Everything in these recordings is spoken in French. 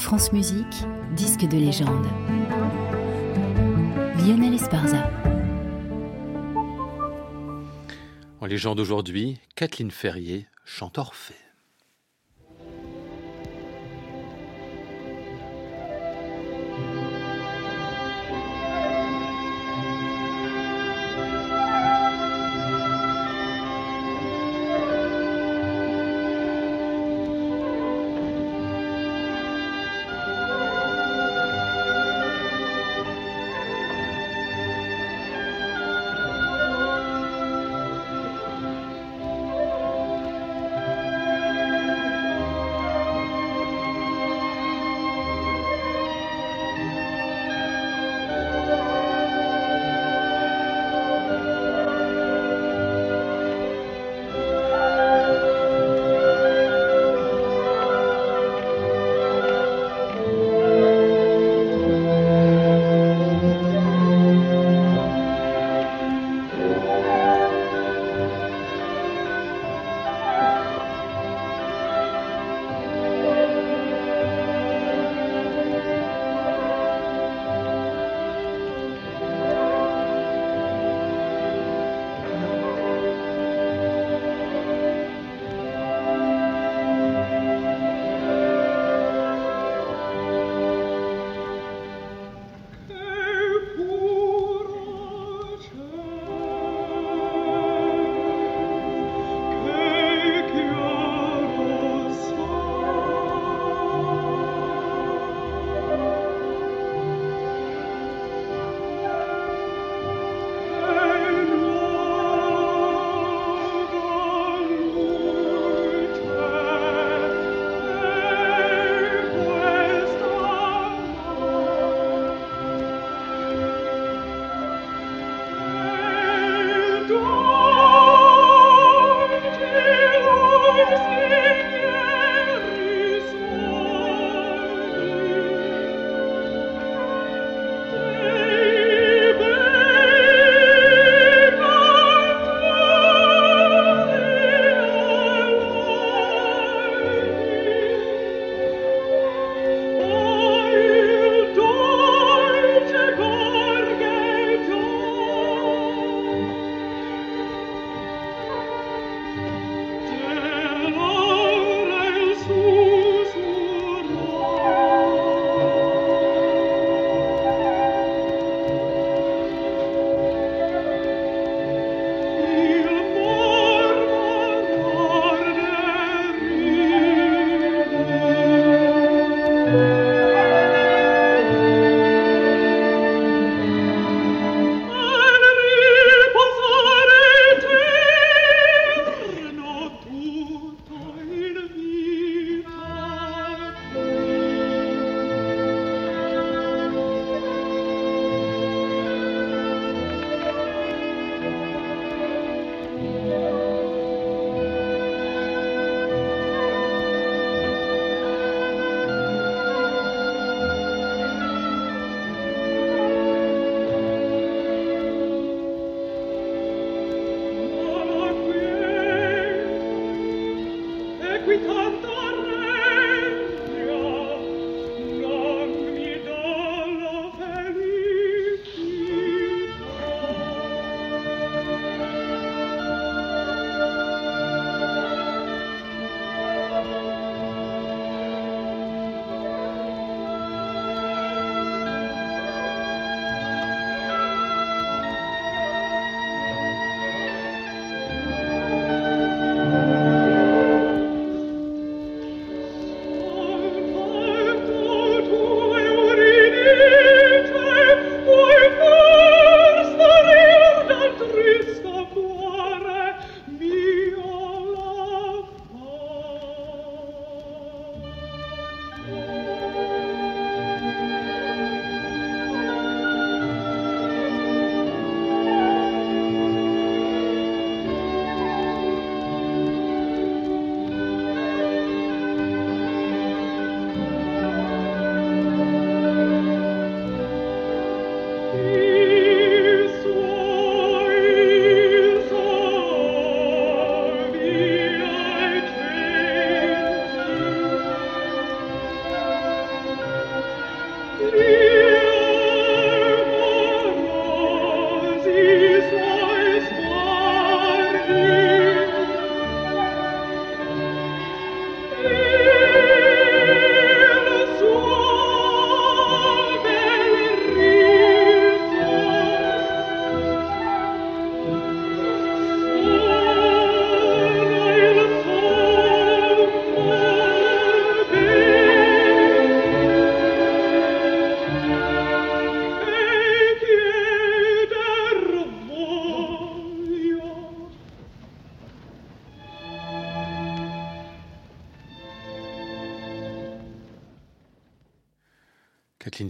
France Musique, disque de légende. Lionel Esparza. En légende aujourd'hui, Kathleen Ferrier chante Orphée.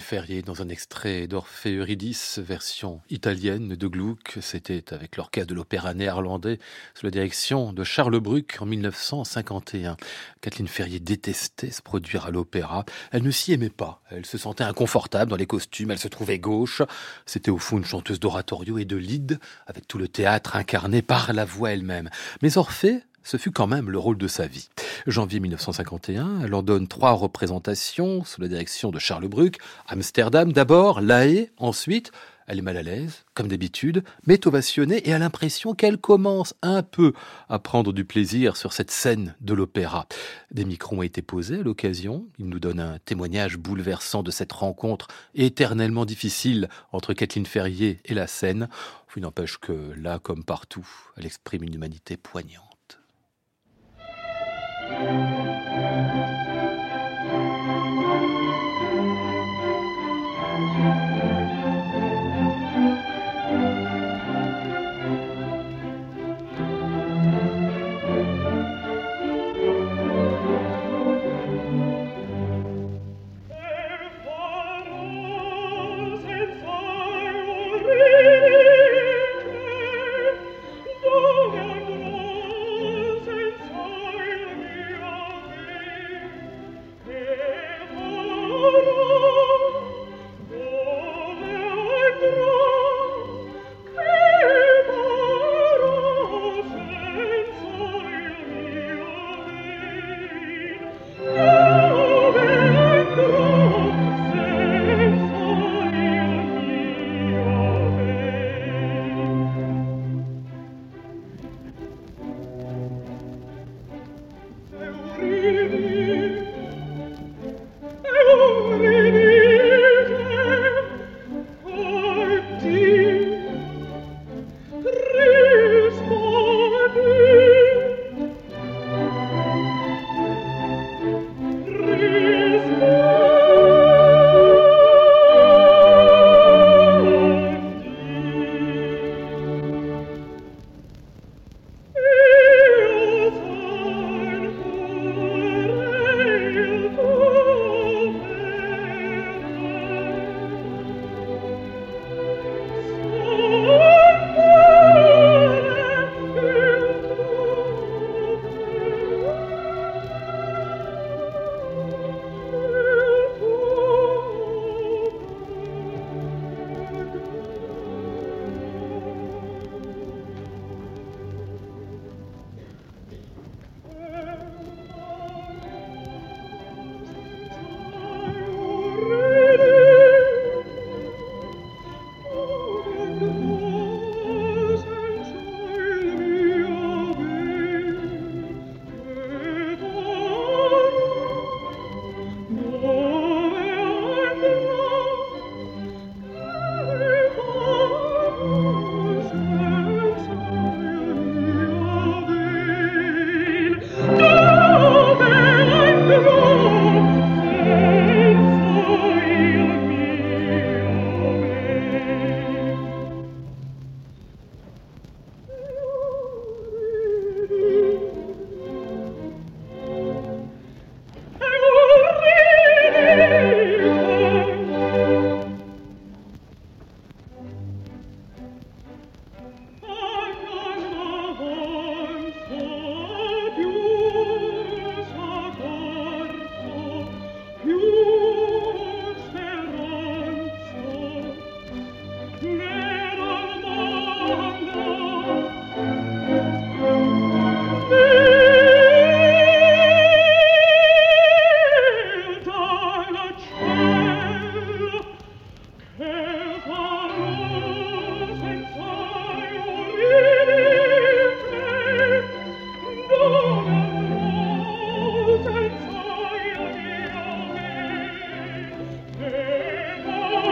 Ferrier dans un extrait d'Orphée Eurydice, version italienne de Gluck. C'était avec l'orchestre de l'opéra néerlandais sous la direction de Charles Bruck en 1951. Kathleen Ferrier détestait se produire à l'opéra. Elle ne s'y aimait pas. Elle se sentait inconfortable dans les costumes. Elle se trouvait gauche. C'était au fond une chanteuse d'oratorio et de lead avec tout le théâtre incarné par la voix elle-même. Mais Orphée ce fut quand même le rôle de sa vie. Janvier 1951, elle en donne trois représentations sous la direction de Charles Bruck. Amsterdam d'abord, La Haye ensuite. Elle est mal à l'aise, comme d'habitude, mais ovationnée et a l'impression qu'elle commence un peu à prendre du plaisir sur cette scène de l'opéra. Des micros ont été posés à l'occasion. Il nous donne un témoignage bouleversant de cette rencontre éternellement difficile entre Kathleen Ferrier et la scène. Il n'empêche que là, comme partout, elle exprime une humanité poignante. Thank you.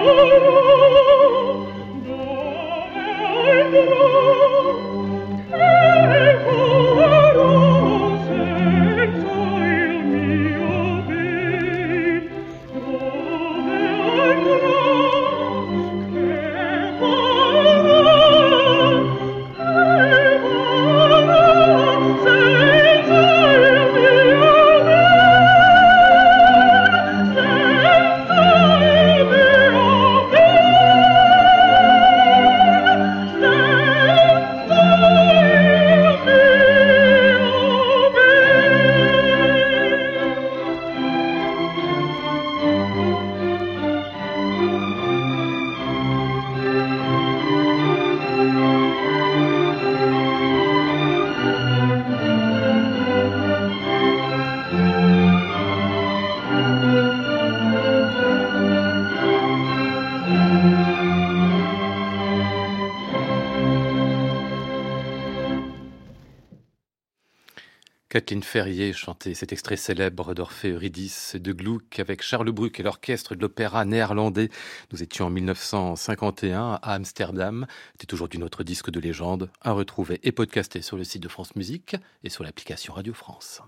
Dove Kathleen Ferrier chantait cet extrait célèbre d'Orphée Eurydice de Gluck avec Charles Bruck et l'orchestre de l'opéra néerlandais. Nous étions en 1951 à Amsterdam. C'est aujourd'hui notre disque de légende à retrouver et podcaster sur le site de France Musique et sur l'application Radio France.